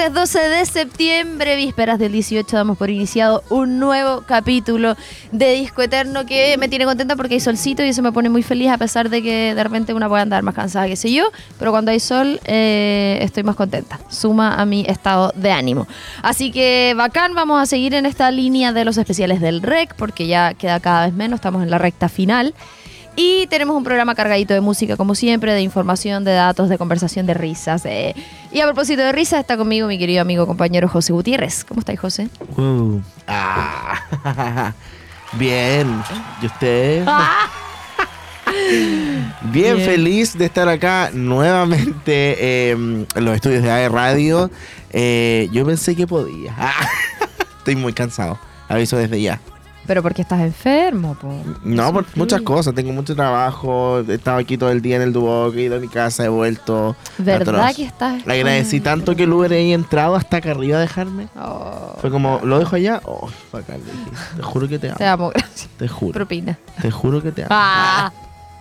Martes 12 de septiembre, vísperas del 18, damos por iniciado un nuevo capítulo de Disco Eterno que me tiene contenta porque hay solcito y eso me pone muy feliz a pesar de que de repente una puede andar más cansada que sé yo, pero cuando hay sol eh, estoy más contenta, suma a mi estado de ánimo. Así que bacán, vamos a seguir en esta línea de los especiales del REC porque ya queda cada vez menos, estamos en la recta final. Y tenemos un programa cargadito de música, como siempre, de información, de datos, de conversación, de risas. Y a propósito de risas, está conmigo mi querido amigo compañero José Gutiérrez. ¿Cómo estáis, José? Uh, ah, bien. ¿Y usted? Bien, Bien. feliz de estar acá nuevamente eh, en los estudios de AE Radio. Eh, yo pensé que podía. Estoy muy cansado. Aviso desde ya. Pero porque estás enfermo. No, por Sí. muchas cosas. Tengo mucho trabajo. He estado aquí todo el día en el Duoc. He ido a mi casa, he vuelto. ¿Verdad Atroz. que estás? Le agradecí tanto que el Uber haya entrado hasta acá arriba a dejarme. Oh, Fue como, ¿lo dejo allá? Oh, bacán. Te juro que te amo. te amo, gracias. Te juro. Propina. Te juro que te amo. Ah.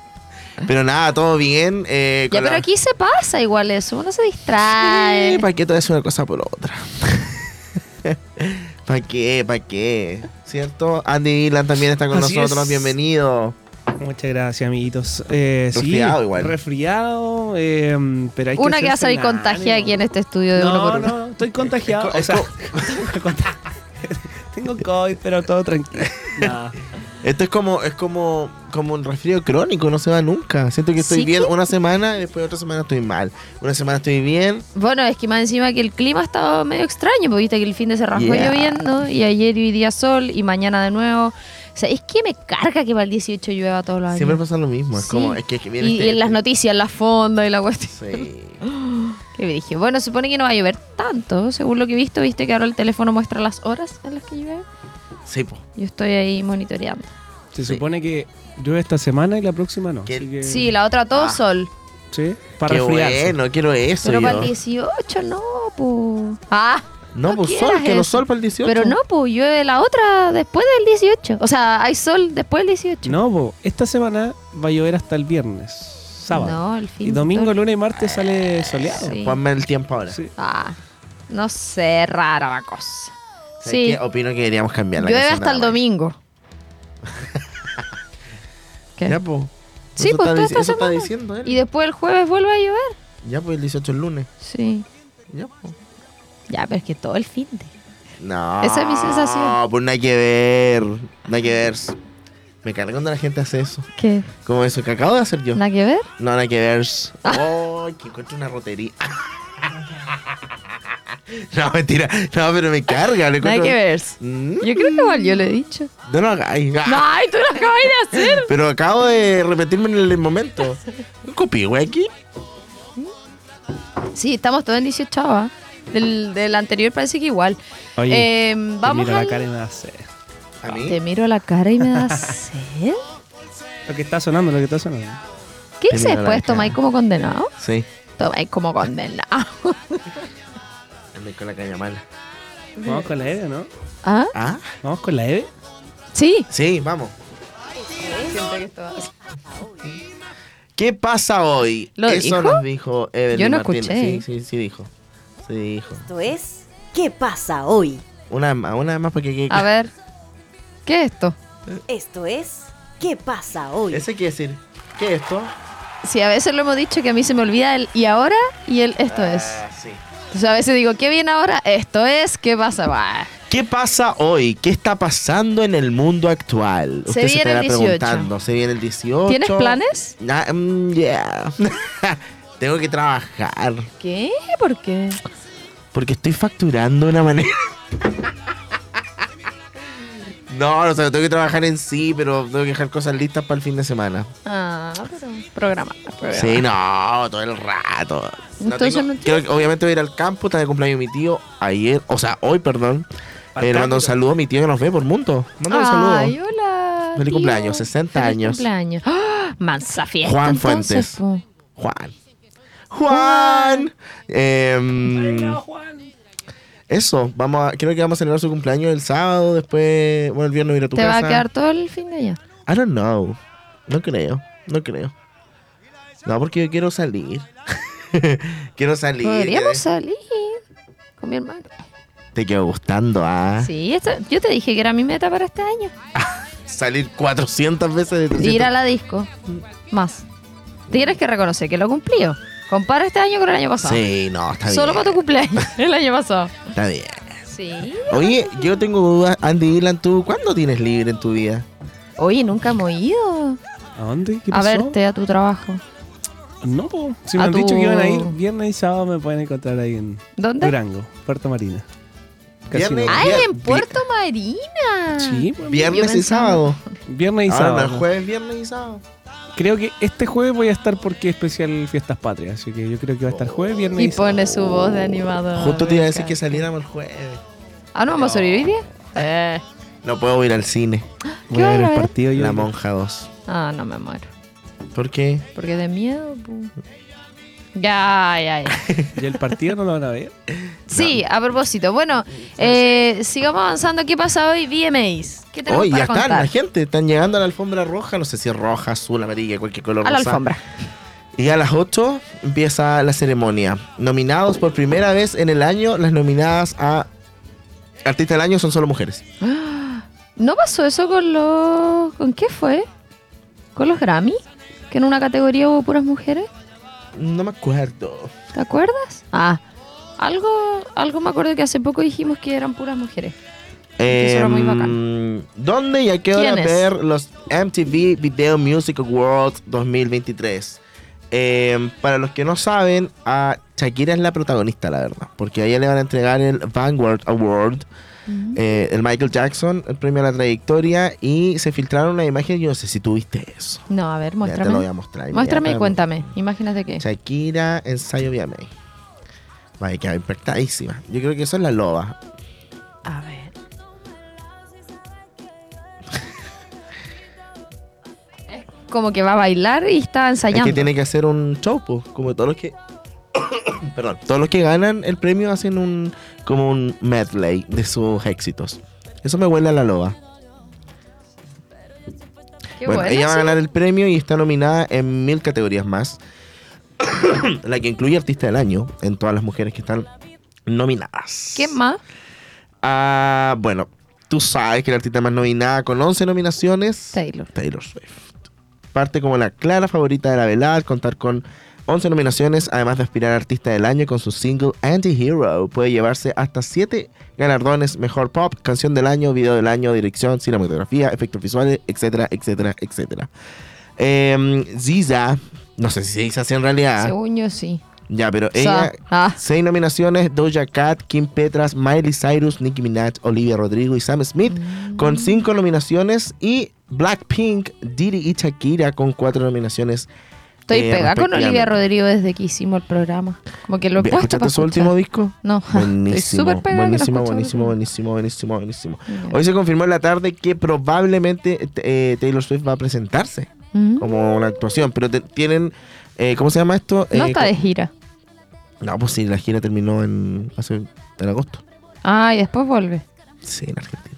Pero nada, todo bien. eh, Ya, pero la- aquí se pasa igual eso. Uno se distrae. ¿Para qué te hacer una cosa por otra? ¿Para qué? ¿Para qué? ¿Cierto? Andy Dylan también está con Así nosotros. es. Bienvenido. Muchas gracias, amiguitos. Eh, sí, Resfriado igual. Resfriado, eh, pero hay que Una que va a salir contagiada aquí en este estudio de no, uno por uno. No, estoy contagiado. O sea, tengo COVID, pero todo tranquilo. No. Esto es como, es como, como un resfrío crónico, no se va nunca. Siento que estoy ¿Sí bien que? una semana y después otra semana estoy mal. Una semana estoy bien. Bueno, es que más encima que el clima estaba medio extraño, porque viste que el fin de se rasgó Yeah. lloviendo, y ayer y hoy día sol, y mañana de nuevo. O sea, es que me carga que para el 18 llueva todos los años. Siempre pasa lo mismo. Es Sí. como, es que, es que viene y, este- y en las noticias, la fonda y la cuestión. Sí. Me dije, bueno, supone que no va a llover tanto, según lo que he visto, viste que ahora el teléfono muestra las horas en las que llueve. Sí, po. Yo estoy ahí monitoreando. Se Sí. supone que llueve esta semana y la próxima no. ¿Qué? así que- Sí, la otra todo Ah. sol. Sí, para Qué resfriarse. bueno, quiero eso. Pero yo. para el 18 no, pues. Ah, No, no pues quieras sol, quiero eso. sol para el 18. pero no, pues llueve la otra después del 18. O sea, hay sol después del 18. No, po, esta semana va a llover hasta el viernes, sábado. No, el fin y de domingo, todo- lunes y martes sale soleado. Sí. Ponme el tiempo ahora. Sí. Ah, no sé, rara la cosa. ¿Sabes Sí, qué? Opino que deberíamos cambiar la llueve canción hasta el la domingo. ¿Qué? Ya, pues. Sí, pues, está, toda esta eso está semana. diciendo él. Y después el jueves vuelve a llover. Ya, pues el 18 el lunes. Sí. Ya, pues. Ya, pero es que todo el fin de. No. Esa es mi sensación. No, pues nada que ver. Nada que ver. Me carga cuando la gente hace eso. ¿Qué? Como eso que acabo de hacer yo. ¿Nada que ver? No, nada que ver. Oh, que encuentro una rotería. no, mentira. No, pero me carga. le Nada que ver. Mm, Yo creo que igual yo lo he dicho. No lo hagáis. ¡Ay, tú lo acabas de hacer! Pero acabo de repetirme en el momento. ¿Un copi, güey, aquí? Sí, estamos todos en 18 ¿ah? del, del anterior parece que igual. Oye, Eh, te vamos miro a... la cara y me da sed. ¿A mí? Te miro la cara y me da sed. Lo que está sonando, lo que está sonando. ¿Qué Te hice miro después? ¿Tomáis como condenado? Sí. Tomáis como condenado. Andé con la caña mala. Vamos con la Eve, ¿no? ¿Ah? ¿Ah? Vamos con la Eve. Sí. Sí, vamos. ¿Qué pasa hoy? ¿Lo Eso dijo? nos dijo Evelyn Yo no Martínez. escuché. Sí, sí, sí dijo. Sí dijo. Esto es ¿Qué pasa hoy? Una más, una más porque que- A ver. ¿Qué es esto? Esto es ¿Qué pasa hoy? Ese quiere decir, ¿qué es esto? Sí, a veces lo hemos dicho que a mí se me olvida el y ahora y el esto es. Ah, sí. Entonces a veces digo, ¿qué viene ahora? Esto es, ¿qué pasa? Bah. ¿Qué pasa hoy? ¿Qué está pasando en el mundo actual? Se Usted viene estará el 18. preguntando. Se viene el 18. ¿Tienes planes? Ah, mm, yeah. Tengo que trabajar. ¿Qué? ¿Por qué? Porque estoy facturando de una manera. No, o sea, tengo que trabajar en sí, pero tengo que dejar cosas listas para el fin de semana. Ah, pero programa. programa. Sí, no, todo el rato. No tengo- no obviamente voy a ir al campo, está de cumpleaños mi tío ayer, o sea, hoy, perdón. Eh, le mando un saludo a mi tío que nos ve por mundo. Mándale un saludo. Ay, hola. Feliz tío. cumpleaños, 60 Feliz años. cumpleaños. ¡Ah! Mansa fiesta. Juan entonces, Fuentes. po. Juan. Juan. Em, eso, vamos a, creo que vamos a celebrar su cumpleaños el sábado, después, bueno, el viernes ir a tu ¿Te casa. va a quedar todo el fin de allá? I don't know. No creo, no creo. No, porque yo quiero salir. quiero salir. Podríamos salir con mi hermano. Te quedo gustando, ah. Sí, esto- yo te dije que era mi meta para este año. Salir 400 veces de 300. Ir a la disco. Más. Tienes que reconocer que lo cumplió. Compara este año con el año pasado. Sí, no, está Solo bien. para tu cumpleaños, el año pasado. Está bien. Sí. Oye, yo tengo dudas. Andy Dylan, ¿tú cuándo tienes libre en tu vida? Oye, nunca hemos ido ¿A dónde? ¿Qué a pasó? verte a tu trabajo. No, po. si me A han dicho que iban a ir viernes y sábado me pueden encontrar ahí en ¿Dónde? Durango, Puerto Marina. Viernes- Casino. ¡Ay, Vier- en Puerto Marina! Sí, pues, Viernes y sábado. viernes y Ahora sábado. es jueves, viernes y sábado. Creo que este jueves voy a estar porque es especial Fiestas Patrias, así que yo creo que va a estar jueves, viernes Y y, pone sábado. su voz de animador. Justo te iba a decir que saliéramos el jueves. Ah, ¿no vamos a salir hoy día? Eh. No puedo ir al cine. Voy a ver ¿Qué el partido yo. La Monja 2. Ah, no me muero. ¿Por qué? Porque de miedo, pu. Ya, ya, ya. ¿Y el partido no lo van a ver? Sí, a propósito. Bueno, eh, sigamos avanzando. ¿Qué pasa hoy? VMAs. ¿Qué tenemos Hoy ya están, la gente. Están llegando a la alfombra roja. No sé si es roja, azul, amarilla, cualquier color A la rosa. alfombra. Y a las 8 empieza la ceremonia. Nominados por primera vez en el año, las nominadas a Artista del Año son solo mujeres. ¿No pasó eso con los... ¿Con qué fue? ¿Con los Grammy? Que en una categoría hubo puras mujeres. No me acuerdo. ¿Te acuerdas? Ah, algo, algo me acuerdo que hace poco dijimos que eran puras mujeres. Eso era muy Em, ¿Dónde y a qué hora ver los MTV Video Music Awards 2023? Em, para los que no saben, a Shakira es la protagonista, la verdad. Porque a ella le van a entregar el Vanguard Award, eh, el Michael Jackson, el premio a la trayectoria. Y se filtraron una imagen, yo no sé si tuviste eso. No, a ver, Ya te lo voy muéstrame. a mostrar. Muéstrame y cuéntame. Imágenes de qué. Shakira, ensayo VMA. Vaya, queda impactadísima. Yo creo que eso es la loba. A ver. Es como que va a bailar y está Es ensayando. que tiene que hacer un show, po, como todos los que. Perdón, todos los que ganan el premio hacen un. como un medley de sus éxitos. Eso me huele a la loba. Qué bueno, bueno, ella va a ganar el premio y está nominada en mil categorías más. la que incluye Artista del Año en todas las mujeres que están nominadas. ¿Qué más? Ah, bueno, tú sabes que la artista más nominada con 11 nominaciones. Taylor. Taylor Swift. Parte como la clara favorita de la velada al contar con 11 nominaciones, además de aspirar a Artista del Año con su single Anti-Hero. Puede llevarse hasta 7 galardones, Mejor Pop, Canción del Año, Video del Año, Dirección, Cinematografía, Efectos Visuales, etcétera, etcétera, etcétera. Em, Ziza, no sé si se dice así en realidad. Según yo, sí. Ya, pero ella... ah, Seis nominaciones, Doja Cat, Kim Petras, Miley Cyrus, Nicki Minaj, Olivia Rodrigo y Sam Smith con cinco nominaciones y Blackpink, Diddy y Shakira con cuatro nominaciones. Estoy eh, pegada con Olivia. Rodrigo desde que hicimos el programa. Como que lo he puesto ¿Escuchaste para su último disco? No, estoy Buenísimo, súper pegada que no buenísimo, buenísimo, buenísimo, buenísimo, buenísimo. Hoy se confirmó en la tarde que probablemente eh, Taylor Swift va a presentarse Mm. como una actuación, pero te- tienen, eh, ¿cómo se llama esto? No Eh, está de gira. No, pues sí, la gira terminó en, hace, en agosto. Ah, y después vuelve. Sí, en Argentina.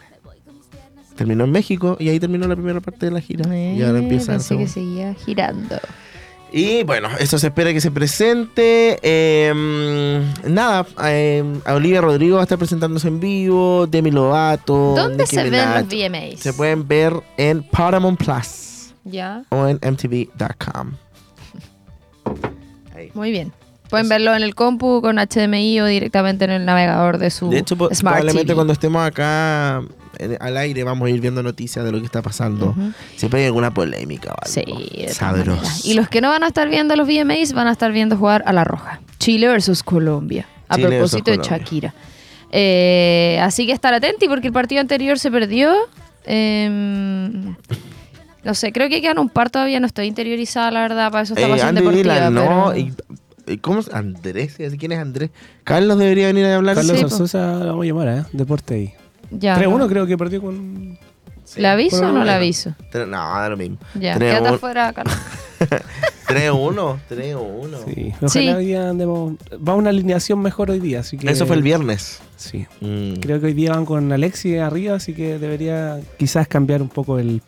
Terminó en México y ahí terminó la primera parte de la gira. y ahora Eh, empieza pensé que seguía girando. Y bueno, eso se espera que se presente. Eh, nada, eh, a Olivia Rodrigo va a estar presentándose en vivo. Demi Lovato. ¿Dónde Nicki se ven los VMAs? Se pueden ver en Paramount Plus Ya, o en MTV.com. Muy bien. Pueden verlo en el compu con HDMI o directamente en el navegador de su De hecho, po- Smart probablemente TV. cuando estemos acá en- al aire vamos a ir viendo noticias de lo que está pasando. Ujú. Siempre hay alguna polémica o algo. Sí, Sabroso. Y los que no van a estar viendo los VMAs van a estar viendo jugar a la roja. Chile versus Colombia. A Chile propósito de. Shakira. Eh, así que estar atenti porque el partido anterior se perdió Em, no sé, creo que quedan un par todavía, no estoy interiorizada, la verdad, para eso está Eh, pasión Andy deportiva. Dylan, no. pero- y- y ¿Cómo es? Andrés? ¿Quién es Andrés? Carlos debería venir a hablar. Carlos Sí, po. Arzosa lo vamos a llamar, ¿eh? Deporte ahí. Ya, 3-1 no. creo que perdió con... ¿Le aviso o no le aviso? Tre- No, da lo mismo. Ya, 3-1. quédate afuera, Carlos. 3-1. 3-1. Sí. Ojalá Sí. hoy día andemos... Va una alineación mejor hoy día, así que... Eso fue el viernes. Sí. Mm. Creo que hoy día van con Alexi arriba, así que debería quizás cambiar un poco el,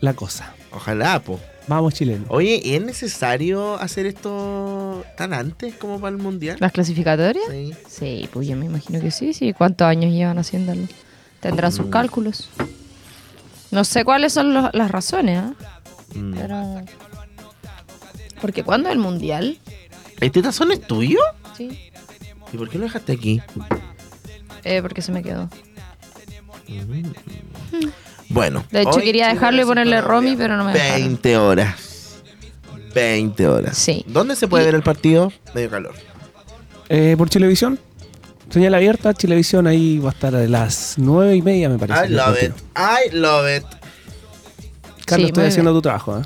la cosa. Ojalá, po. Vamos, chileno. Oye, ¿y ¿es necesario hacer esto tan antes como para el mundial? ¿Las clasificatorias? Sí. Sí, pues yo me imagino que sí, sí. ¿Cuántos años llevan haciéndolo? Tendrán sus Mm. cálculos. No sé cuáles son los- las razones, ¿ah? Mm. Pero... Porque ¿cuándo es el mundial? ¿Este tazón es tuyo? Sí. ¿Y por qué lo dejaste aquí? Eh, porque se me quedó. Bueno. De hecho, quería dejarlo y ponerle. Romy, pero no me dejaron. 20 horas. 20 horas. Sí. ¿Dónde se puede Y- ver el partido? Medio calor. Eh, por Chilevisión. Señal abierta, Chilevisión ahí va a estar a las nueve y media, me parece. I love it. I love it. Carlos, Sí, estoy haciendo bien. tu trabajo. ¿eh?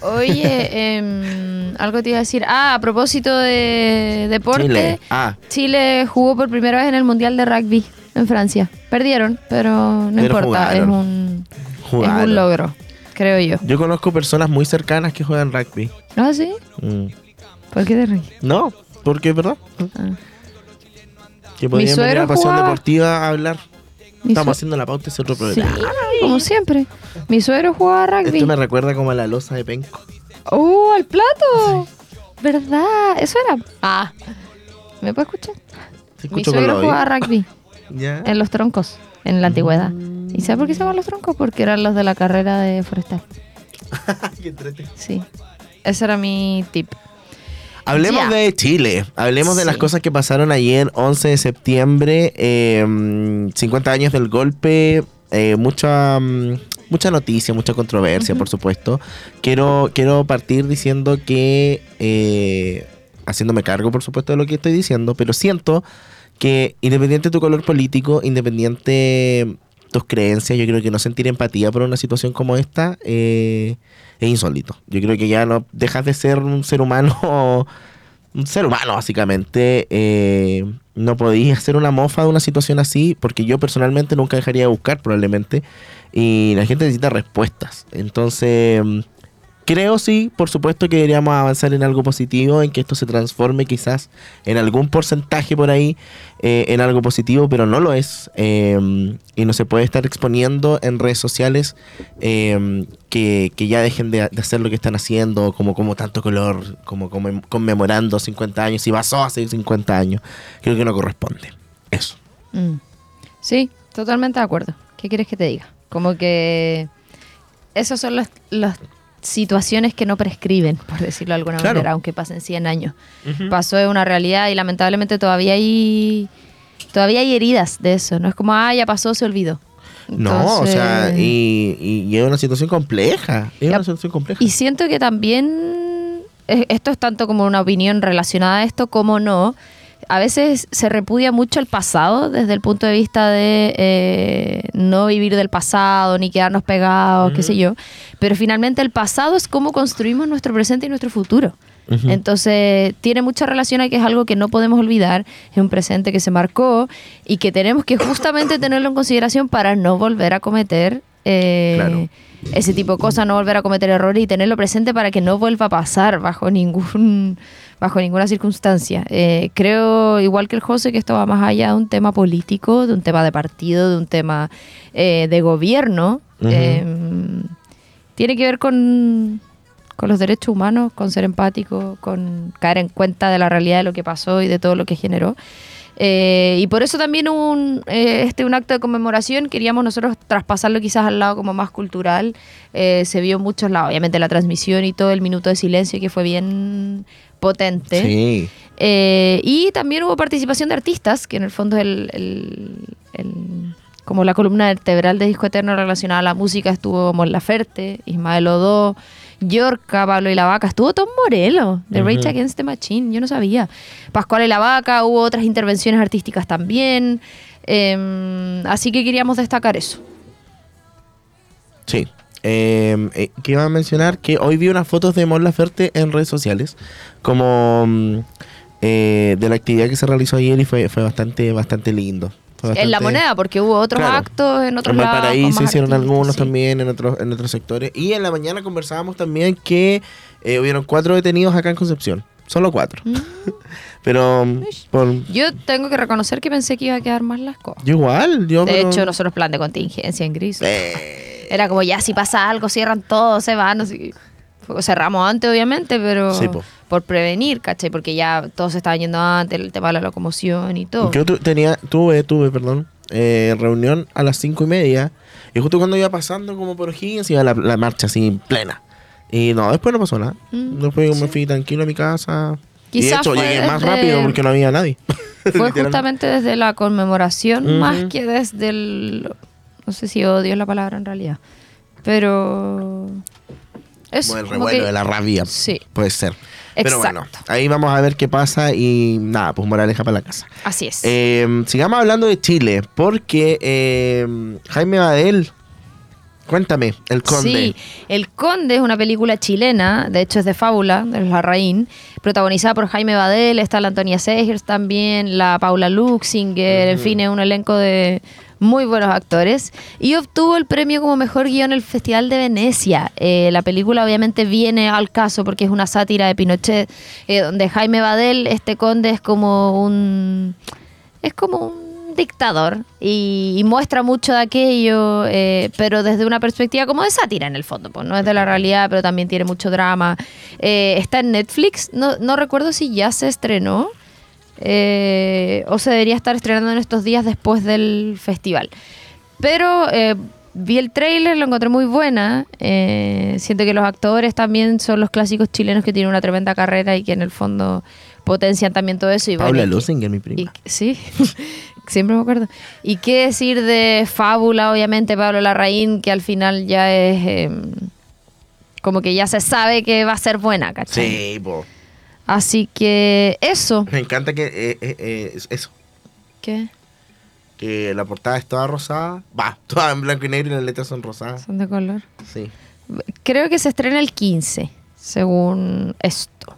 Oye, em, algo te iba a decir. Ah, a propósito de deporte. Chile. Ah, Chile jugó por primera vez en el Mundial de Rugby en Francia. Perdieron, pero no Pero importa, jugaron. es un, es jugaron. un logro, creo yo. Yo conozco personas muy cercanas que juegan rugby. ¿Ah, sí? Mm. ¿Por qué te ríes? No, porque es verdad. Ah. Que podrían venir a Pasión jugaba- Deportiva a hablar. Mi Estamos haciendo la pauta, es otro Sí, programa. como siempre. Mi suegro jugaba rugby. Esto me recuerda como a la losa de penco. ¡Oh, al plato! ¿Verdad? ¿Eso era? Ah. ¿Me puede escuchar? Mi suegro jugaba rugby Ya. en los troncos, en la antigüedad. ¿Y sabe por qué se llaman los troncos? Porque eran los de la carrera de forestal. Qué. Sí. Ese era mi tip. Hablemos de Chile, hablemos de las cosas que pasaron ayer, 11 de septiembre, eh, 50 años del golpe, eh, mucha, mm, mucha noticia, mucha controversia, por supuesto. Quiero, quiero partir diciendo que, eh, haciéndome cargo, por supuesto, de lo que estoy diciendo, pero siento que independiente de tu color político, independiente tus creencias, yo creo que no sentir empatía por una situación como esta eh, es insólito. Yo creo que ya no dejas de ser un ser humano, un ser humano básicamente. eh, no podías hacer una mofa de una situación así, porque yo personalmente nunca dejaría de buscar probablemente. Y la gente necesita respuestas. Entonces, creo sí, por supuesto que deberíamos avanzar en algo positivo, en que esto se transforme quizás en algún porcentaje por ahí, eh, en algo positivo, pero no lo es. eh, y no se puede estar exponiendo en redes sociales eh, que, que ya dejen de, hacer lo que están haciendo, como, como tanto color, como, como conmemorando 50 años, y pasó hace 50 años. Creo que no corresponde. Eso. Mm. Sí, totalmente de acuerdo. ¿Qué quieres que te diga? Como que esas son las, las situaciones que no prescriben, por decirlo de alguna Claro. manera, aunque pasen 100 años. Pasó de una realidad y lamentablemente todavía hay todavía hay heridas de eso. No es como, ah, ya pasó, se olvidó. No, o sea, y, y- y es una situación compleja. Es Ya, una situación compleja. Y siento que también, esto es tanto como una opinión relacionada a esto como no, a veces se repudia mucho el pasado desde el punto de vista de eh, no vivir del pasado ni quedarnos pegados, qué sé yo, pero finalmente el pasado es cómo construimos nuestro presente y nuestro futuro. Entonces, tiene mucha relación a que es algo que no podemos olvidar, es un presente que se marcó y que tenemos que justamente tenerlo en consideración para no volver a cometer eh, Claro. ese tipo de cosas, no volver a cometer errores y tenerlo presente para que no vuelva a pasar bajo ningún bajo ninguna circunstancia. Eh, creo, igual que el José, que esto va más allá de un tema político, de un tema de partido, de un tema eh, de gobierno. Eh, tiene que ver con, con los derechos humanos, con ser empático, con caer en cuenta de la realidad de lo que pasó y de todo lo que generó. Eh, y por eso también un, eh, este un acto de conmemoración, queríamos nosotros traspasarlo quizás al lado como más cultural. Eh, se vio en muchos lados, obviamente la transmisión y todo el minuto de silencio que fue bien potente. Sí. Eh, y también hubo participación de artistas, que en el fondo es el, el- el- como la columna vertebral de Disco Eterno relacionada a la música estuvo Mon Laferte, Ismael Odó, Yorca, Pablo y la Vaca, estuvo Tom Morello, de Ujú. Rage Against the Machine, yo no sabía. Pascual y la Vaca, hubo otras intervenciones artísticas también, eh, así que queríamos destacar eso. Sí. Eh, eh, que iba a mencionar que hoy vi unas fotos de Mon Laferte en redes sociales, como mm, eh, de la actividad que se realizó ayer y fue, fue bastante, bastante lindo. Fue En la bastante- moneda, porque hubo otros Claro. actos en otros en lados. con Valparaíso hicieron algunos sí. también en otros, en otros sectores. Y en la mañana conversábamos también que eh, hubieron cuatro detenidos acá en Concepción. Solo cuatro. Mm. Pero mm, por, Yo tengo que reconocer que pensé que iba a quedar más las cosas. yo igual. Yo, De pero- hecho, nosotros plan de contingencia en gris. Era como ya si pasa algo, cierran todo, se van. Así. Cerramos antes, obviamente, pero Sí, po. por prevenir, ¿cachai? Porque ya todos se estaban yendo antes, el tema de la locomoción y todo. Yo tu- tenía, tuve, tuve, perdón, eh, reunión a las cinco y media. Y justo cuando iba pasando como por Higgins, iba la, la marcha así plena. Y no, después no pasó nada. Mm, después me fui tranquilo a mi casa. y de Quizás hecho fue llegué más rápido porque no había nadie. Fue justamente desde la conmemoración, más que desde el... No sé si odio la palabra en realidad. Pero... Es Como el revuelo que- de la rabia. Sí. Puede ser. Pero Exacto. bueno, ahí vamos a ver qué pasa y nada, pues moraleja para la casa. Así es. Eh, sigamos hablando de Chile, porque eh, Jaime Badel, cuéntame, el conde. Sí, El Conde es una película chilena, de hecho es de Fábula, de La Larraín, protagonizada por Jaime Badel, está la Antonia Segers también, la Paula Luxinger, en fin, es un elenco de muy buenos actores. Y obtuvo el premio como mejor guion en el Festival de Venecia. Eh, la película obviamente viene al caso porque es una sátira de Pinochet, eh, donde Jaime Badel, este conde, es como un... Es como un dictador y, muestra mucho de aquello, eh, pero desde una perspectiva como de sátira en el fondo, pues no es de la realidad, pero también tiene mucho drama. Está en Netflix, no recuerdo si ya se estrenó eh, o se debería estar estrenando en estos días después del festival. Pero eh, vi el tráiler, lo encontré muy buena. eh, siento que los actores también son los clásicos chilenos que tienen una tremenda carrera y que en el fondo potencian también todo eso. Y Paula bueno, y que- Lusinger, mi y- prima. sí, siempre me acuerdo. ¿Y qué decir de Fábula, obviamente, Pablo Larraín, que al final ya es eh, como que ya se sabe que va a ser buena, ¿cachai? Sí, po. Así que eso. Me encanta que eh, eh, eh, es- eso, ¿Qué? que la portada es toda rosada. Va, toda en blanco y negro y las letras son rosadas. Son de color. Sí. Creo que se estrena el 15, según esto.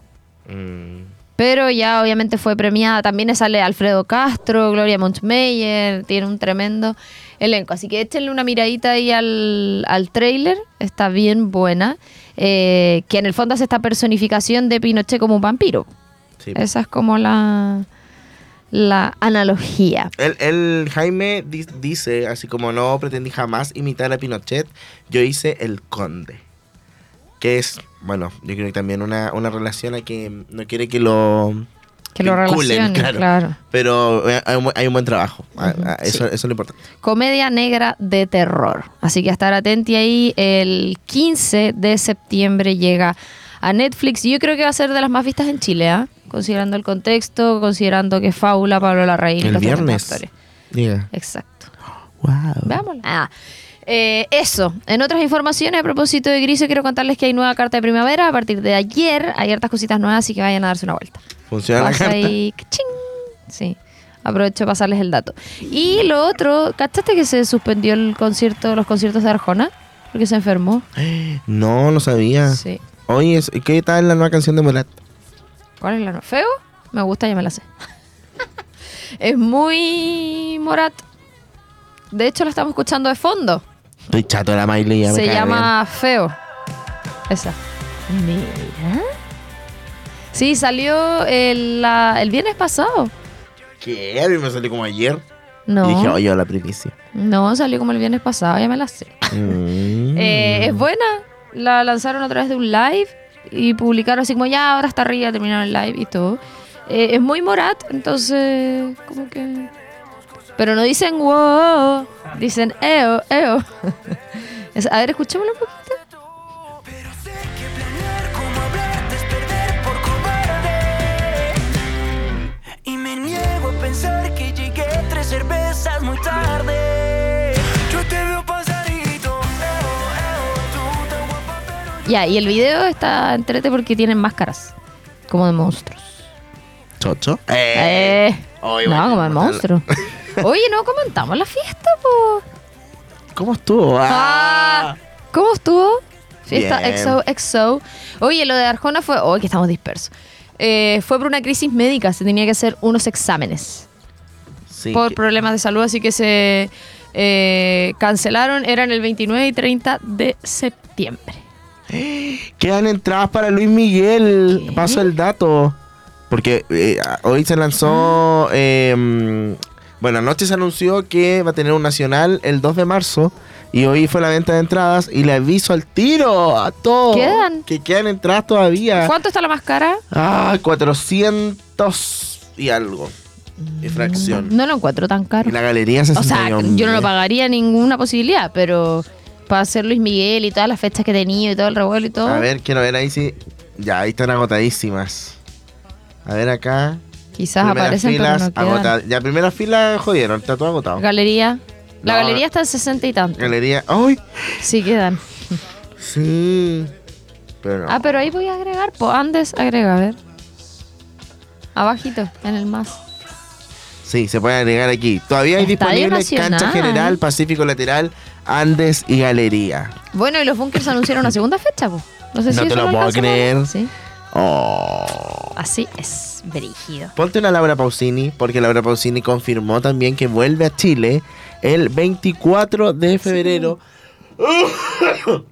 Mm. Pero ya obviamente fue premiada. También sale Alfredo Castro, Gloria Monchmeyer, tiene un tremendo elenco. Así que échenle una miradita ahí al, al trailer, está bien buena. eh, que en el fondo hace esta personificación de Pinochet como un vampiro. Sí. Esa es como la, la analogía. El, el Jaime di- dice, así como no pretendí jamás imitar a Pinochet, yo hice el conde. Que es, bueno, yo creo que también una, una relación a que no quiere que lo... Que lo vinculen, relacione, claro. Pero eh, hay un, bu- hay un buen trabajo. Ah, ah, eso, eso es lo importante. Comedia negra de terror. Así que a estar atenti ahí. El 15 de septiembre llega a Netflix. Y yo creo que va a ser de las más vistas en Chile, ¿ah? considerando el contexto, considerando que Fábula, Pablo Larraín. El viernes. Diga. Exacto. Wow. Veámosla. Ah, eh, eso. En otras informaciones, a propósito de Grise, quiero contarles que hay nueva carta de primavera. A partir de ayer hay hartas cositas nuevas, así que vayan a darse una vuelta. Funciona la carta. Sí. Aprovecho de pasarles el dato. Y lo otro, ¿cachaste que se suspendió el concierto, los conciertos de Arjona? Porque se enfermó. No, no sabía. Sí. Oye, ¿qué tal la nueva canción de Morat? ¿Cuál es la no- ¿Feo? Me gusta, ya me la sé. es muy Morat. De hecho, la estamos escuchando de fondo. Estoy chato de la Miley. ya me Se cae llama Feo. Esa. Mira. Sí, salió el, la- el viernes pasado. ¿Qué? A mí me salió como ayer. No. Y dije, oye, la primicia. No, salió como el viernes pasado, ya me la sé. Mm. Eh, es buena. La lanzaron a través de un live y publicaron así como ya, ahora está arriba, terminaron el live y todo. Eh, es muy Morat, entonces, como que. Pero no dicen wow, dicen eo, eo. A ver, escuchémoslo un poquito. Y me niego a pensar que llegué tres cervezas muy tarde. Yo te veo pasadito, Ya, y el video está entrete porque tienen máscaras, como de monstruos. ¿Chocho? Eh, Oye, no, bueno, como de bueno. Oye, no comentamos la fiesta, po. ¿Cómo estuvo? Ah, ¿Cómo estuvo? Fiesta Bien. EXO. Oye, lo de Arjona fue. Hoy que estamos dispersos. Eh, fue por una crisis médica, se tenía que hacer unos exámenes Sí, por que- problemas de salud, así que se eh, cancelaron. Eran el 29 y 30 de septiembre. Quedan entradas para Luis Miguel. ¿Qué? Paso el dato. Porque eh, hoy se lanzó. eh, bueno, anoche se anunció que va a tener un nacional el 2 de marzo. Y hoy fue la venta de entradas. Y le aviso al tiro a todos. ¿Quedan? Que quedan entradas todavía. ¿Cuánto está la más cara? Ah, 400 y algo. Y fracción. No lo encuentro tan caro. Y la galería O 61. sea, yo no lo pagaría ninguna posibilidad, pero para hacer Luis Miguel y todas las fechas que he tenido y todo el revuelo y todo, A ver, quiero ver ahí si. Ya, ahí están agotadísimas. A ver acá. Quizás Primeras aparecen, pero filas no quedan. agotadas. Ya, primera fila jodieron, está todo agotado. Galería. La No. galería está en 60 y tanto. Galería. ¡Ay! Sí quedan. Sí. Pero no. Ah, pero ahí voy a agregar. Pues Andes agrega, a ver. Abajito, en el más. Sí, se puede agregar aquí. Todavía hay Estadio disponible cancha general, Pacífico lateral, Andes y Galería. Bueno, y los bunkers anunciaron una segunda fecha, pues. No sé No si te eso lo puedo creer. Sí, Oh. así es, brígido. Ponte una Laura Pausini, porque Laura Pausini confirmó también que vuelve a Chile el 24 de febrero.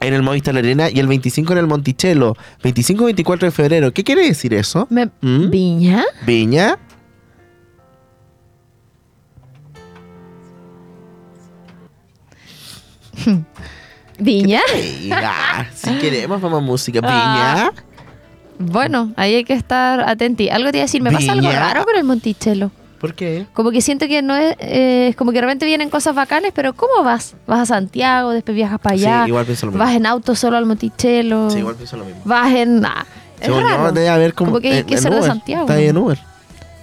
En el Movistar Arena y el 25 en el Monticello. 25 y 24 de febrero. ¿Qué quiere decir eso? Me- ¿Mm? ¿Viña? Viña. ¿Viña? Viña. si queremos, vamos a música. Ah. Bueno, ahí hay que estar atenti. Algo te iba a decir, me pasa algo raro con el Monticello. ¿Por qué? Como que siento que no es, eh, como que de repente vienen cosas bacanes, pero ¿cómo vas? Vas a Santiago, después viajas para allá, Sí, igual pienso lo mismo. vas en auto solo al Monticello, Sí, igual pienso lo mismo. vas en... ah, es Según yo, raro. debe haber como. Como que hay en- que en ser de Uber. Santiago, Está ahí en ¿no? Uber.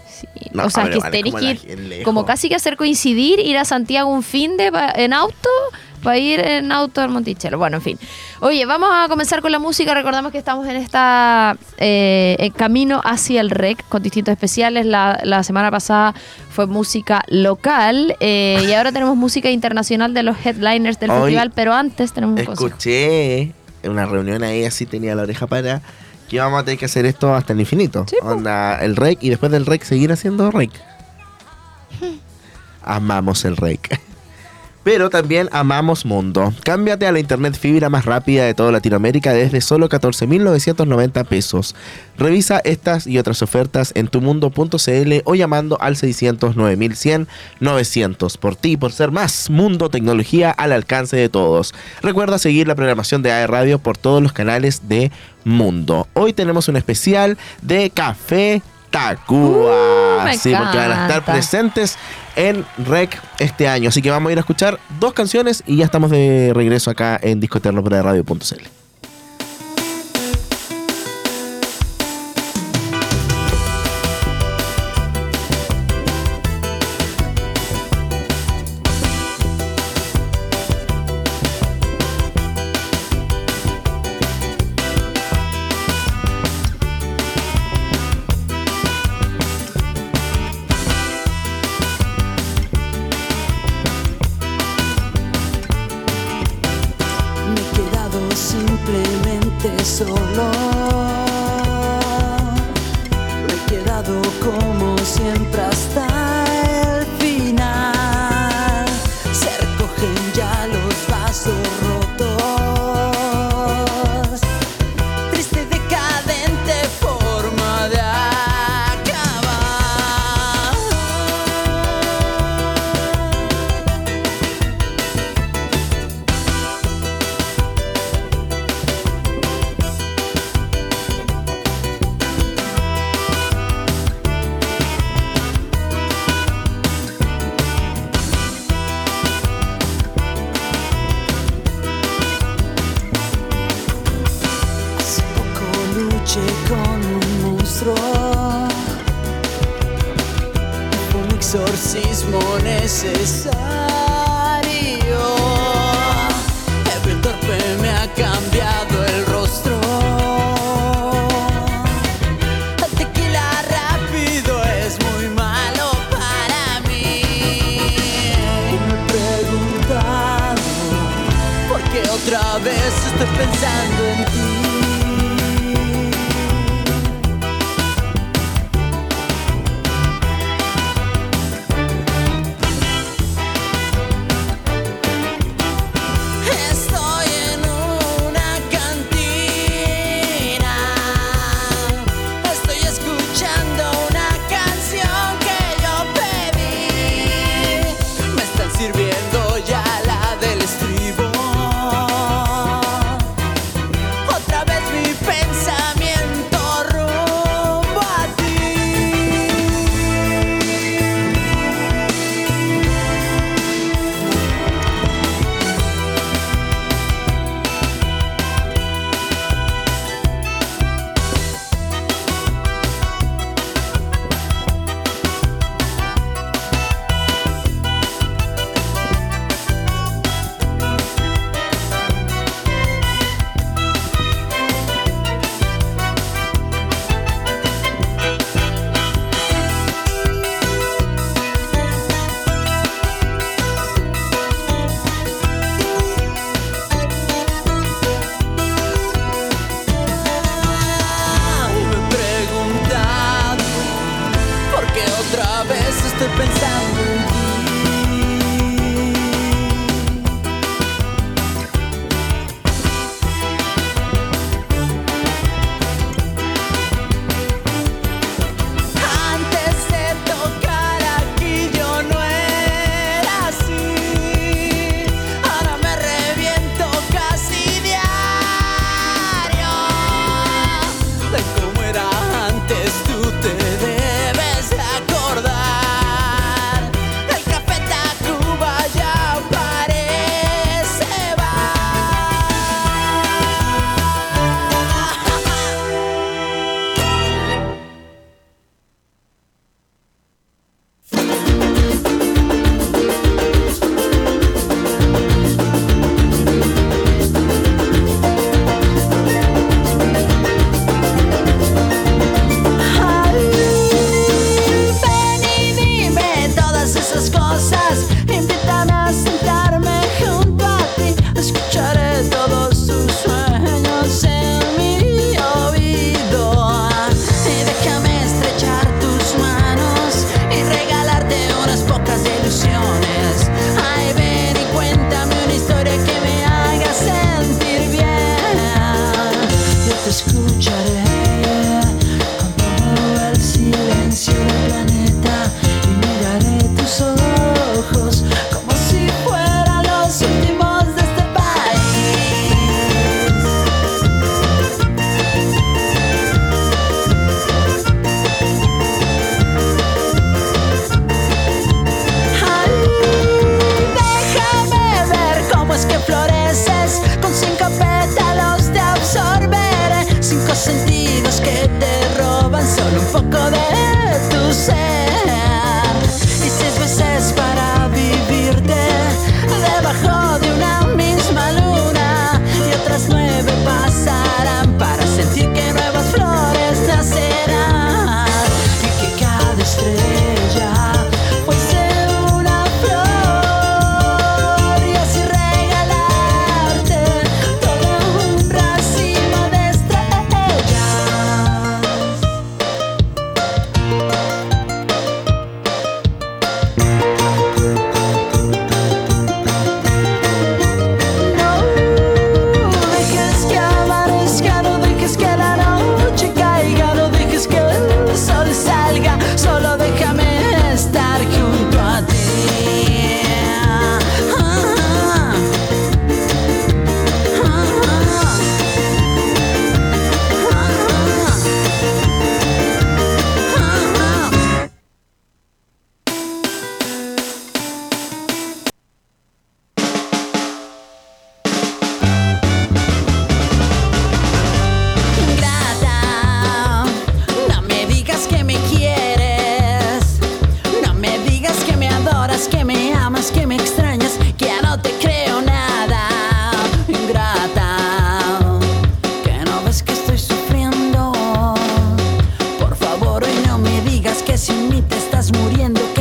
Sí. No, o sea, pero que igual es tenéis como que la- ir lejos. como casi que hacer coincidir, ir a Santiago un fin de pa- en auto para ir en auto al Monticello. Bueno, en fin. Oye, vamos a comenzar con la música. Recordamos que estamos en esta eh, en camino hacia el REC con distintos especiales. La, la semana pasada fue música local eh, y ahora tenemos música internacional de los headliners del Hoy festival, pero antes tenemos un. Escuché en una reunión ahí, así tenía la oreja para que vamos a tener que hacer esto hasta el infinito. Sí, po. Onda, el rec y después del rec seguir haciendo rec. Amamos el rec. Pero también amamos Mundo. Cámbiate a la internet fibra más rápida de toda Latinoamérica desde solo 14.990 pesos. Revisa estas y otras ofertas en tumundo.cl o llamando al 609.100-900. Por ti, por ser más Mundo Tecnología al alcance de todos. Recuerda seguir la programación de AE Radio por todos los canales de Mundo. Hoy tenemos un especial de Café Tacuba. Uh, sí, porque van a estar presentes en REC este año. Así que vamos a ir a escuchar dos canciones y ya estamos de regreso acá en Disco Eterno por Radio.cl. necesario. Escucharé mí te estás muriendo.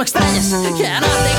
Me extrañas, que no te